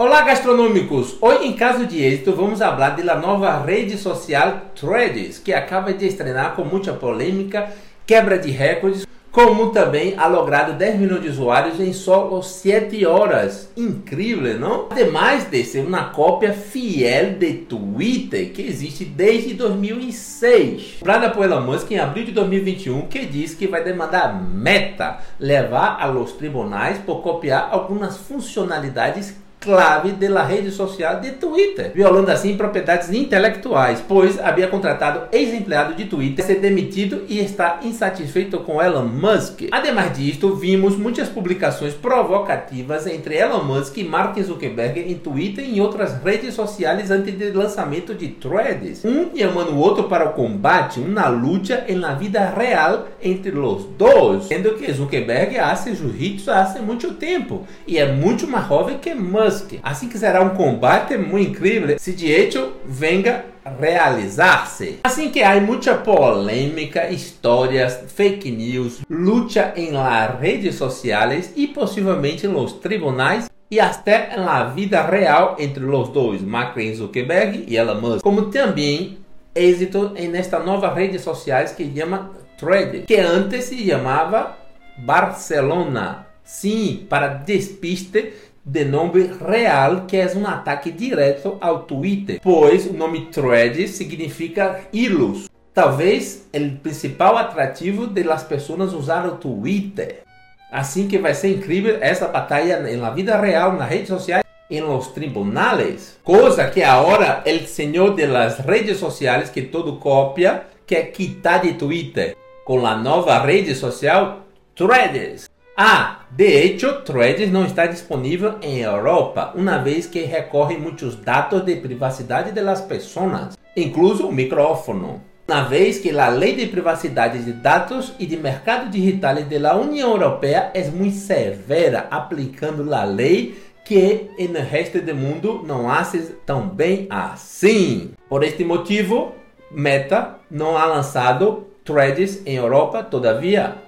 Olá gastronômicos! Hoje em caso de êxito vamos falar da nova rede social Threads, que acaba de estrear com muita polêmica, quebra de recordes, como também ha logrado 10 milhões de usuários em só 7 horas. Incrível, não? Ademais de ser uma cópia fiel de Twitter, que existe desde 2006. Comprada por Elon Musk em abril de 2021, que diz que vai demandar Meta levar a los tribunais por copiar algumas funcionalidades clave da rede social de Twitter, violando assim propriedades intelectuais, pois havia contratado ex-empregado de Twitter ser demitido e está insatisfeito com Elon Musk. Ademais disto, vimos muitas publicações provocativas entre Elon Musk e Mark Zuckerberg em Twitter e em outras redes sociais antes do lançamento de Threads, um chamando o outro para o combate, uma luta na vida real entre os dois, sendo que Zuckerberg hace jiu-jitsu há muito tempo e é muito mais jovem que Musk. Musk. Assim que será um combate muito incrível se hecho venga realizar-se. Assim que há muita polêmica, histórias, fake news, luta em las redes sociais e possivelmente nos tribunais e até na vida real entre os dois, Mark Zuckerberg e Elon Musk, como também êxito nesta nova rede sociais que chama Thread, que antes se chamava Barcelona. Sim, para despiste de nome real, que é um ataque direto ao Twitter, pois o nome Thread significa hilos. Talvez o principal atrativo de las pessoas usar o Twitter. Assim que vai ser incrível essa batalha na vida real, nas redes sociais, em los tribunales. Coisa que agora o senhor de las redes sociais que todo copia quer quitar de Twitter com a nova rede social Threads. Ah, de hecho, Threads não está disponível em Europa, uma vez que recorre muitos dados de privacidade das pessoas, incluso o micrófono. Uma vez que a lei de privacidade de dados e de mercado digital da União Europeia é muito severa, aplicando a lei que no resto do mundo não hace tão bem assim. Por este motivo, Meta não ha lançado Threads em Europa todavia.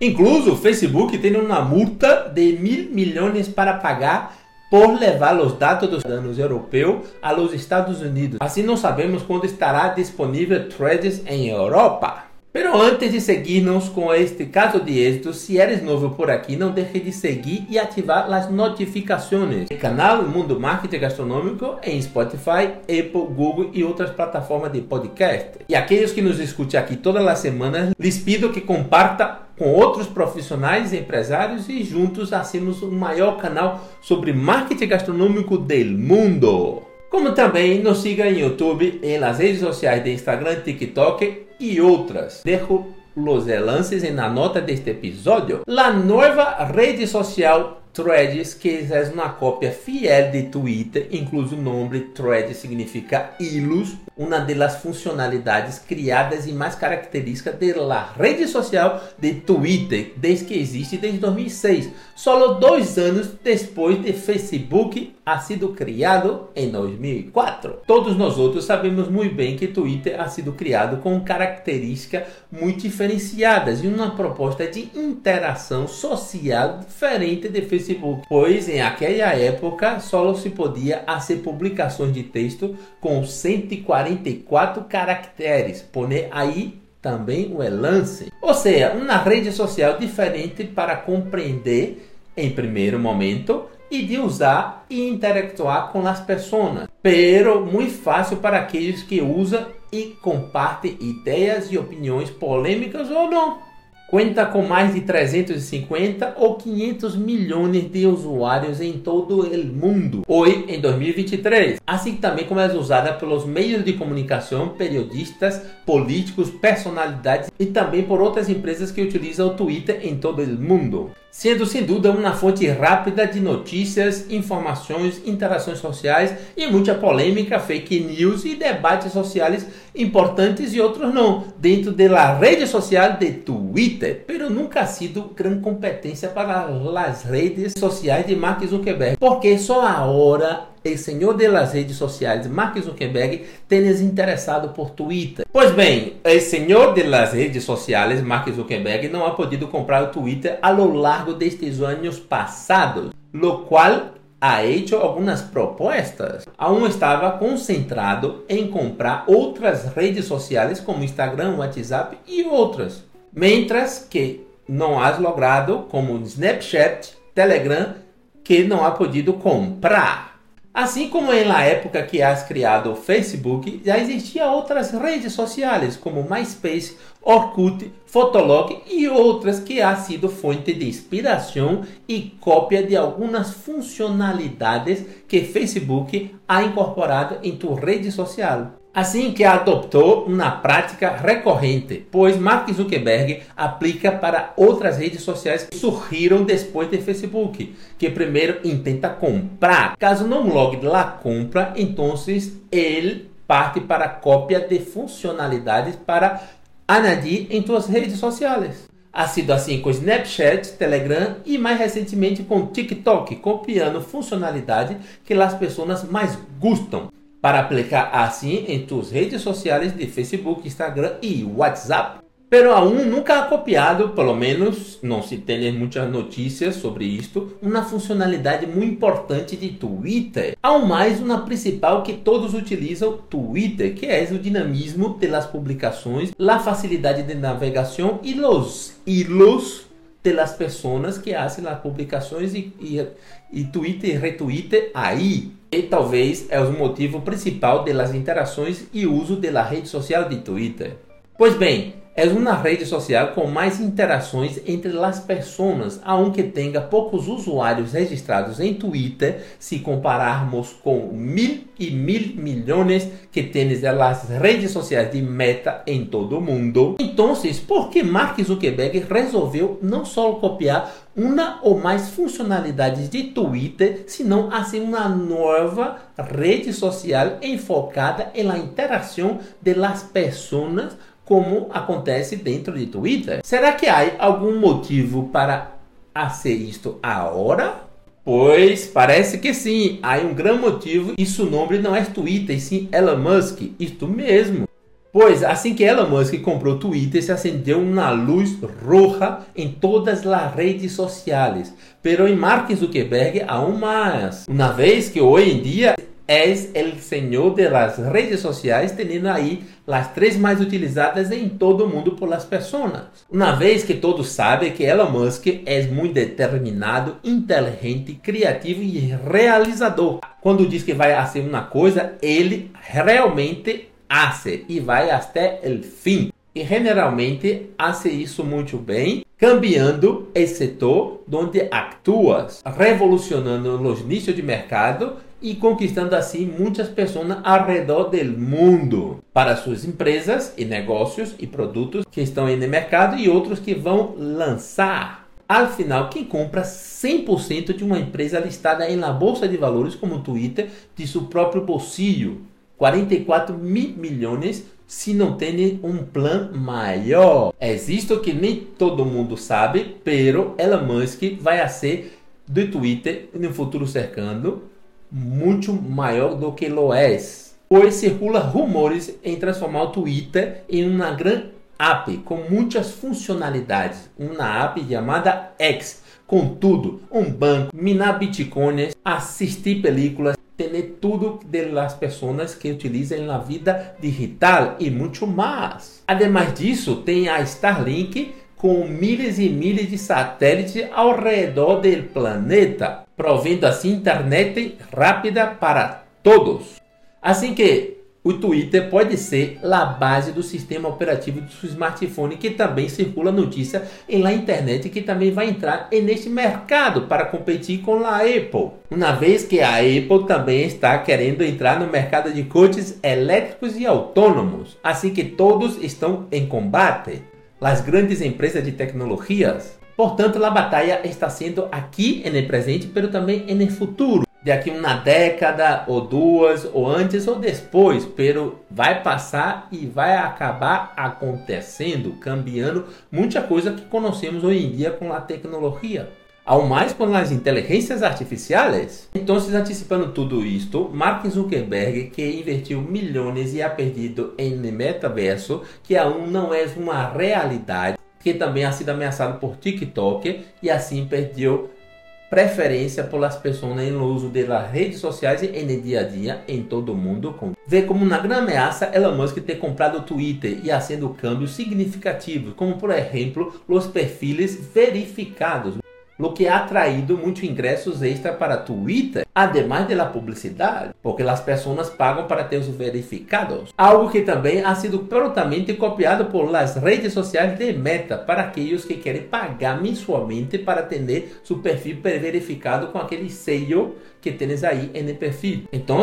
Incluso o Facebook tem uma multa de mil milhões para pagar por levar os dados dos cidadãos europeus aos Estados Unidos. Assim não sabemos quando estará disponível Threads em Europa. Pero antes de seguirnos com este caso de êxito, se eres novo por aqui, não deixe de seguir e ativar as notificações. Canal Mundo Marketing Gastronômico em Spotify, Apple, Google e outras plataformas de podcast. E aqueles que nos escutam aqui todas as semanas, lhes pido que comparta com outros profissionais empresários e juntos hacemos o maior canal sobre marketing gastronômico do mundo. Como também nos siga em YouTube, em las redes sociais de Instagram, TikTok e outras. Dejo los enlaces na nota deste episódio. La nova rede social Threads, que é uma cópia fiel de Twitter, incluso o nome Thread significa hilos, uma das funcionalidades criadas e mais características da rede social de Twitter, desde que existe desde 2006, só dois anos depois de Facebook ha sido criado em 2004. Todos nós outros sabemos muito bem que Twitter ha sido criado com características muito diferenciadas e uma proposta de interação social diferente de Facebook, pois em aquela época só se podia fazer publicações de texto com 144 caracteres. Pone aí também o lance. Ou seja, uma rede social diferente para compreender em primeiro momento e de usar e interactuar com as pessoas, pero muito fácil para aqueles que usam e compartem ideias e opiniões polêmicas ou não. Conta com mais de 350 ou 500 milhões de usuários em todo o mundo, hoje em 2023. Assim também como é usada pelos meios de comunicação, periodistas, políticos, personalidades e também por outras empresas que utilizam o Twitter em todo o mundo sendo sem dúvida uma fonte rápida de notícias, informações, interações sociais e muita polêmica, fake news e debates sociais importantes e outros não, dentro da rede social de Twitter, pero nunca ha sido grande competência para as redes sociais de Mark Zuckerberg, porque só agora o senhor das redes sociais, Mark Zuckerberg, tem interessado por Twitter. Pois bem, o senhor das redes sociais, Mark Zuckerberg, não ha podido comprar o Twitter a lo largo destes anos passados, lo qual ha hecho algumas propostas. Aún estava concentrado em comprar outras redes sociais como Instagram, WhatsApp e outras. Mientras que não has logrado como Snapchat, Telegram, que não ha podido comprar. Assim como na época que has criado o Facebook, já existiam outras redes sociais como MySpace, Orkut, Fotolog e outras que ha sido fonte de inspiração e cópia de algumas funcionalidades que Facebook ha incorporado em tua rede social assim que adoptou uma prática recorrente, pois Mark Zuckerberg aplica para outras redes sociais que surgiram depois do Facebook, que primeiro intenta comprar. Caso não logue lá compra, então ele parte para cópia de funcionalidades para añadir em suas redes sociais. Ha sido assim com Snapchat, Telegram e mais recentemente com TikTok, copiando funcionalidade que as pessoas mais gostam para aplicar assim em tus redes sociais de Facebook, Instagram e WhatsApp. Pero aún nunca ha copiado, pelo menos não se tem muitas notícias sobre isto, uma funcionalidade muito importante de Twitter. Ao mais, uma principal que todos utilizam Twitter, que é o dinamismo das publicações, a facilidade de navegação e os hilos de las pessoas que fazem as publicações e, e Twitter e retweet aí. E talvez é o motivo principal das interações e uso da rede social de Twitter. Pois bem, é uma rede social com mais interações entre as pessoas, aunque tenha poucos usuários registrados em Twitter, se compararmos com mil e mil milhões que tem as redes sociais de Meta em todo o mundo. Então, por que Mark Zuckerberg resolveu não só copiar uma ou mais funcionalidades de Twitter, senão assim uma nova rede social enfocada na interação das pessoas como acontece dentro de Twitter. Será que há algum motivo para fazer isto agora? Pois parece que sim, há um grande motivo e seu nome não é Twitter, e sim Elon Musk, isto mesmo. Pois assim que Elon Musk comprou o Twitter, se acendeu uma luz roja em todas as redes sociais. Pero em Mark Zuckerberg aún mais. Uma vez que hoje em dia és el senhor de las redes sociais, tendo aí as três mais utilizadas em todo o mundo por las pessoas. Uma vez que todos sabem que Elon Musk é muito determinado, inteligente, criativo e realizador. Quando diz que vai fazer uma coisa, ele realmente hace e vai até o fim. E generalmente hace isso muito bem, cambiando o setor onde atuas, revolucionando os nichos de mercado e conquistando assim muitas pessoas ao redor do mundo para suas empresas e negócios e produtos que estão aí no mercado e outros que vão lançar. Al final, quem compra 100% de uma empresa listada em na bolsa de valores como Twitter de seu próprio bolsillo, 44 mil milhões se não tem um plano maior. Existe que nem todo mundo sabe, pero Elon Musk vai ser do Twitter no futuro cercando muito maior do que lo é, pois circula rumores em transformar o Twitter em uma grande app com muitas funcionalidades, uma app chamada X, com tudo, um banco, minar bitcoins, assistir películas, ter tudo das pessoas que utilizam na vida digital e muito mais. Ademais disso, tem a Starlink com milhas e milhas de satélites ao redor do planeta, provendo assim internet rápida para todos. Assim que o Twitter pode ser a base do sistema operativo do seu smartphone, que também circula notícia em la internet que também vai entrar neste mercado para competir com a Apple. Uma vez que a Apple também está querendo entrar no mercado de coches elétricos e autônomos, assim que todos estão em combate as grandes empresas de tecnologias. Portanto, a batalha está sendo aqui no presente, mas também no futuro. De aqui uma década ou duas, ou antes ou depois, pero vai passar e vai acabar acontecendo, cambiando muita coisa que conhecemos hoje em dia com a tecnologia ao mais com as inteligências artificiais. Então, antecipando tudo isto, Mark Zuckerberg, que investiu milhões e ha perdido em metaverso, que aún não é uma realidade, que também ha sido ameaçado por TikTok e assim perdeu preferência pelas pessoas no uso das redes sociais em dia a dia em todo o mundo. Vê como uma grande ameaça Elon Musk ter comprado o Twitter e haciendo cambios significativos, como por exemplo os perfis verificados lo que ha traído muitos ingressos extra para Twitter, además de la publicidade, porque as pessoas pagam para ter os verificados. Algo que também ha sido prontamente copiado por las redes sociais de Meta para aqueles que querem pagar mensualmente para ter seu perfil verificado com aquele sello que tens aí no perfil. Então,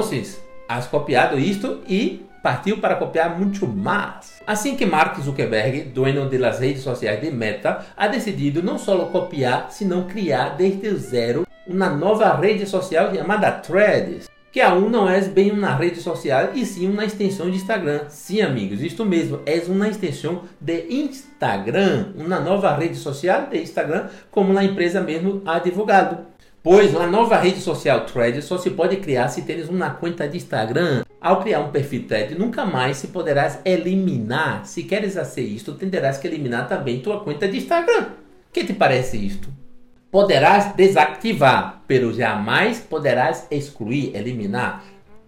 has copiado isto e partiu para copiar muito mais. Assim que Mark Zuckerberg, dono das redes sociais de Meta, ha decidido não só copiar, sino criar desde zero uma nova rede social chamada Threads, que aún não é bem uma rede social e sim uma extensão de Instagram. Sim, amigos, isto mesmo, é uma extensão de Instagram, uma nova rede social de Instagram, como a empresa mesmo ha divulgado. Pois a nova rede social Threads só se pode criar se tens uma conta de Instagram. Ao criar um perfil Thread, nunca mais se poderás eliminar. Se queres fazer isto, tenderás que eliminar também tua conta de Instagram. Que te parece isto? Poderás desativar, pero jamais poderás excluir, eliminar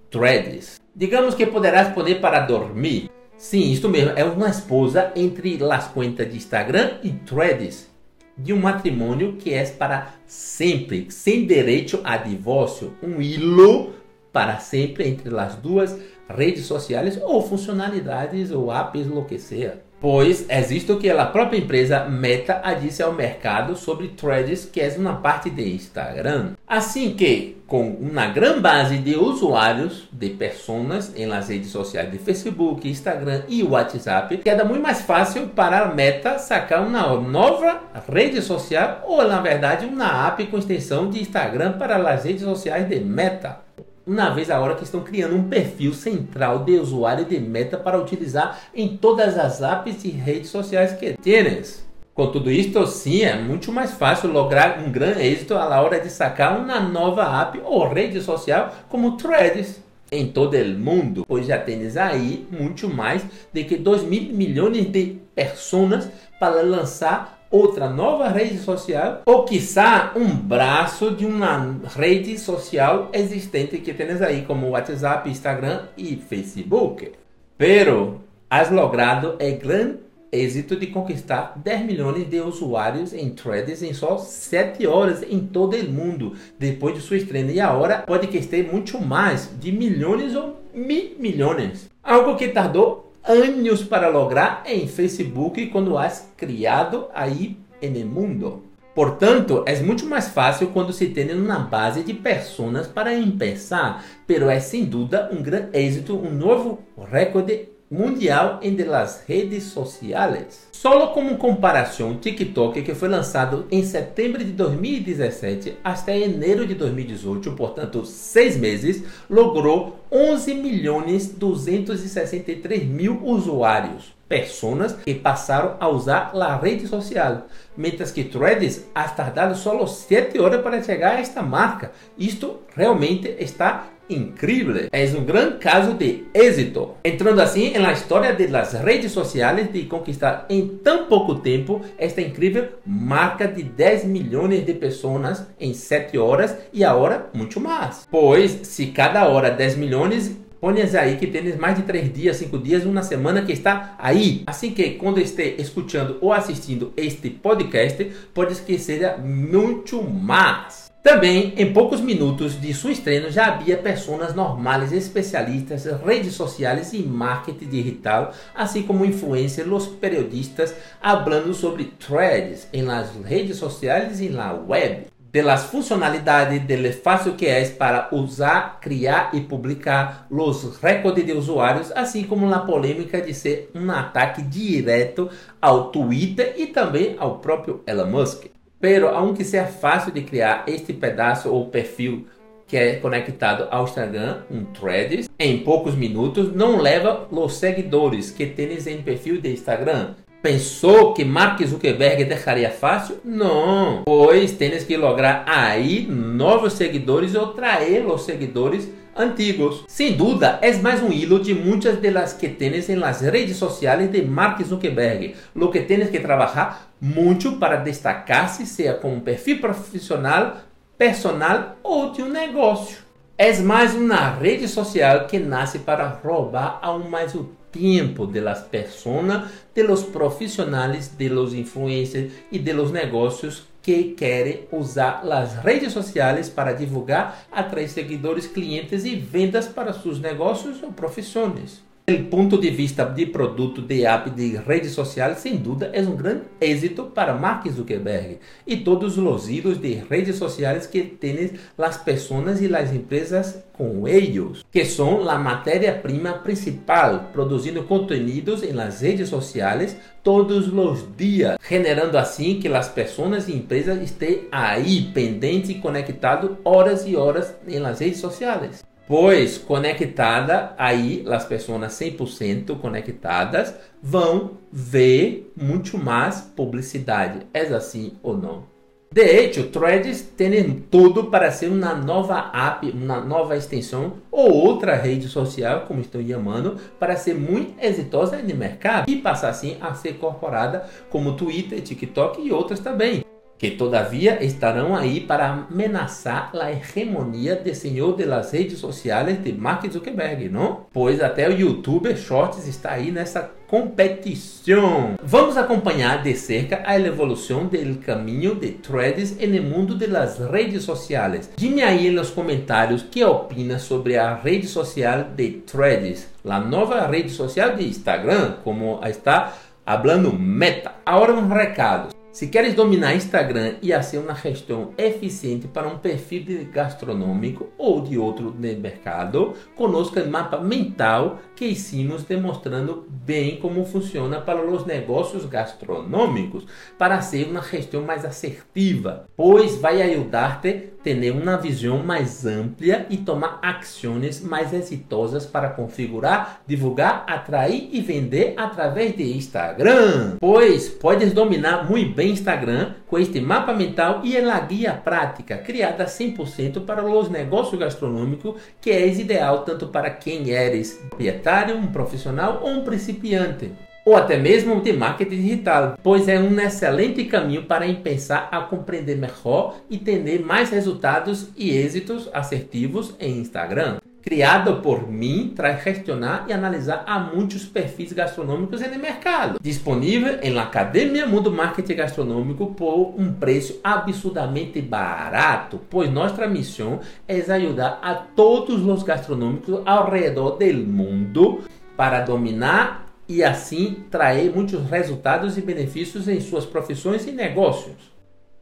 Threads. Digamos que poderás poner para dormir. Sim, isto mesmo, é uma esposa entre as contas de Instagram e Threads de um matrimônio que é para sempre, sem direito a divórcio, um hilo para sempre entre as duas redes sociais ou funcionalidades ou apps, o que seja pois existe o que a própria empresa Meta disse ao mercado sobre Threads, que é uma parte de Instagram. Assim que, com uma grande base de usuários, de pessoas em las redes sociais de Facebook, Instagram e WhatsApp, queda muito mais fácil para a Meta sacar uma nova rede social ou, na verdade, uma app com extensão de Instagram para as redes sociais de Meta uma vez agora que estão criando um perfil central de usuário de meta para utilizar em todas as apps e redes sociais que tienes. Com tudo isto, sim, é muito mais fácil lograr um grande êxito à hora de sacar uma nova app ou rede social como Threads em todo o mundo, pois já tens aí muito mais de que 2 mil milhões de pessoas para lançar outra nova rede social ou quiçá um braço de uma rede social existente que tens aí como WhatsApp, Instagram e Facebook. Pero has logrado o grande êxito de conquistar 10 milhões de usuários em Threads em só 7 horas em todo o mundo depois de sua estreia e agora pode que esteja muito mais de milhões ou mil milhões. Algo que tardou anos para lograr em Facebook quando has criado aí no mundo. Portanto, é muito mais fácil quando se tem uma base de pessoas para começar, pero é sem dúvida um grande êxito, um novo recorde mundial entre as redes sociais. Solo como comparação, TikTok, que foi lançado em setembro de 2017 até janeiro de 2018, portanto, seis meses, logrou 11 milhões 263 mil usuários, pessoas que passaram a usar a rede social, mientras que Threads ha tardado só 7 horas para chegar a esta marca. Isto realmente está incrível. É um grande caso de êxito. Entrando assim na história das redes sociais de conquistar em tão pouco tempo esta incrível marca de 10 milhões de pessoas em 7 horas e agora muito mais. Pois se cada hora 10 milhões Pões aí que tens mais de 3 dias, 5 dias, uma semana que está aí. Assim que quando esteja escutando ou assistindo este podcast, pode que seja muito mais. Também, em poucos minutos de sua estreia, já havia pessoas normais, especialistas, redes sociais e marketing digital, assim como influencers, os periodistas, falando sobre threads em las redes sociais e na web, de las funcionalidades, de fácil que é para usar, criar e publicar, os recordes de usuários, assim como na polêmica de ser um ataque direto ao Twitter e também ao próprio Elon Musk. Pero, aunque seja fácil de criar este pedaço ou perfil que é conectado ao Instagram, um Threads, em poucos minutos, não leva os seguidores que tens em perfil de Instagram. Pensou que Mark Zuckerberg deixaria fácil? Não, pois tens que lograr aí novos seguidores ou trazer os seguidores antigos. Sem dúvida, é mais um hilo de muitas de las que tienes en las redes sociais de Mark Zuckerberg. Lo que tienes que trabalhar muito para destacar-se, seja como perfil profissional personal ou de um negócio. É mais uma rede social que nasce para roubar aún mais o tempo das pessoas, dos profissionais, dos influencers e dos negócios que querem usar as redes sociais para divulgar, atrair seguidores, clientes e vendas para seus negócios ou profissões. Do ponto de vista de produto de app de rede social, sem dúvida, é um grande êxito para Mark Zuckerberg e todos os hilos de redes sociais que têm as pessoas e as empresas com eles, que são a matéria-prima principal, produzindo conteúdos em las redes sociais todos os dias, generando assim que as pessoas e empresas estejam aí pendentes e conectados horas e horas em las redes sociais pois conectada aí as pessoas 100% conectadas vão ver muito mais publicidade. É assim ou não? De hecho, Threads tem tudo para ser uma nova app, uma nova extensão ou outra rede social, como estão chamando, para ser muito exitosa no mercado e passar assim a ser incorporada como Twitter, TikTok e outras também que todavia estarão aí para ameaçar a hegemonia de senhor de las redes sociais de Mark Zuckerberg, não? Pois até o YouTube Shorts está aí nessa competição. Vamos acompanhar de cerca a evolução do caminho de Threads no mundo das redes sociais. Dime aí nos comentários que opina sobre a rede social de Threads, a nova rede social de Instagram, como está falando Meta. Agora um recado. Se queres dominar Instagram e fazer uma gestão eficiente para um perfil gastronômico ou de outro de mercado, conosca o mapa mental que hicimos demonstrando bem como funciona para os negócios gastronômicos, para ser uma gestão mais assertiva, pois vai ajudar-te a ter uma visão mais ampla e tomar ações mais exitosas para configurar, divulgar, atrair e vender através de Instagram. Pois podes dominar muito bem Instagram com este mapa mental e a guia prática criada 100% para os negócios gastronômicos, que é ideal tanto para quem eres proprietário, um profissional ou um principiante ou até mesmo de marketing digital, pois é um excelente caminho para pensar a compreender melhor e ter mais resultados e êxitos assertivos em Instagram criado por mim para gestionar e analisar a muitos perfis gastronômicos no mercado. Disponível em Academia Mundo Marketing Gastronômico por um preço absurdamente barato, pois nossa missão é ajudar a todos os gastronômicos ao redor do mundo para dominar e assim trazer muitos resultados e benefícios em suas profissões e negócios.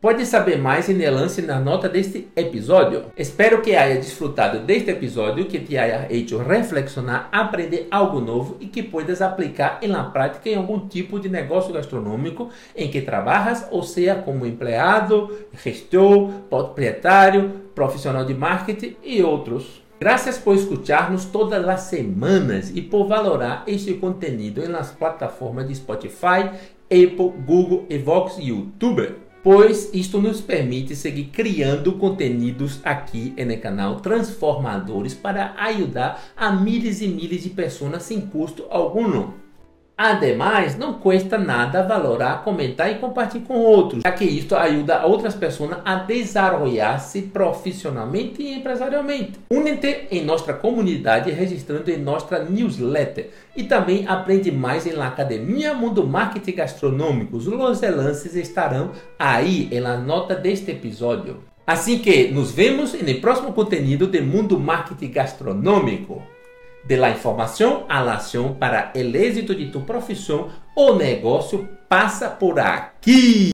Pode saber mais em lance na nota deste episódio. Espero que haya desfrutado deste episódio, que te haya hecho reflexionar, aprender algo novo e que puedas aplicar em la prática em algum tipo de negócio gastronômico em que trabalhas, ou seja, como empleado, gestor, proprietário, profissional de marketing e outros. Graças por escutar-nos todas as semanas e por valorar este conteúdo nas plataformas de Spotify, Apple, Google, Evox e YouTube pois isto nos permite seguir criando conteúdos aqui no canal transformadores para ajudar a milhares e milhares de pessoas sem custo algum. Ademais, não custa nada valorar, comentar e compartilhar com outros, já que isto ajuda outras pessoas a desenvolver-se profissionalmente e empresarialmente. Únete em nossa comunidade registrando em nossa newsletter e também aprende mais em Academia Mundo Marketing Gastronômico. Os lances estarão aí na nota deste episódio. Assim que nos vemos no próximo conteúdo de Mundo Marketing Gastronômico de la información a la acción para el éxito de tu profesión o negocio pasa por aquí.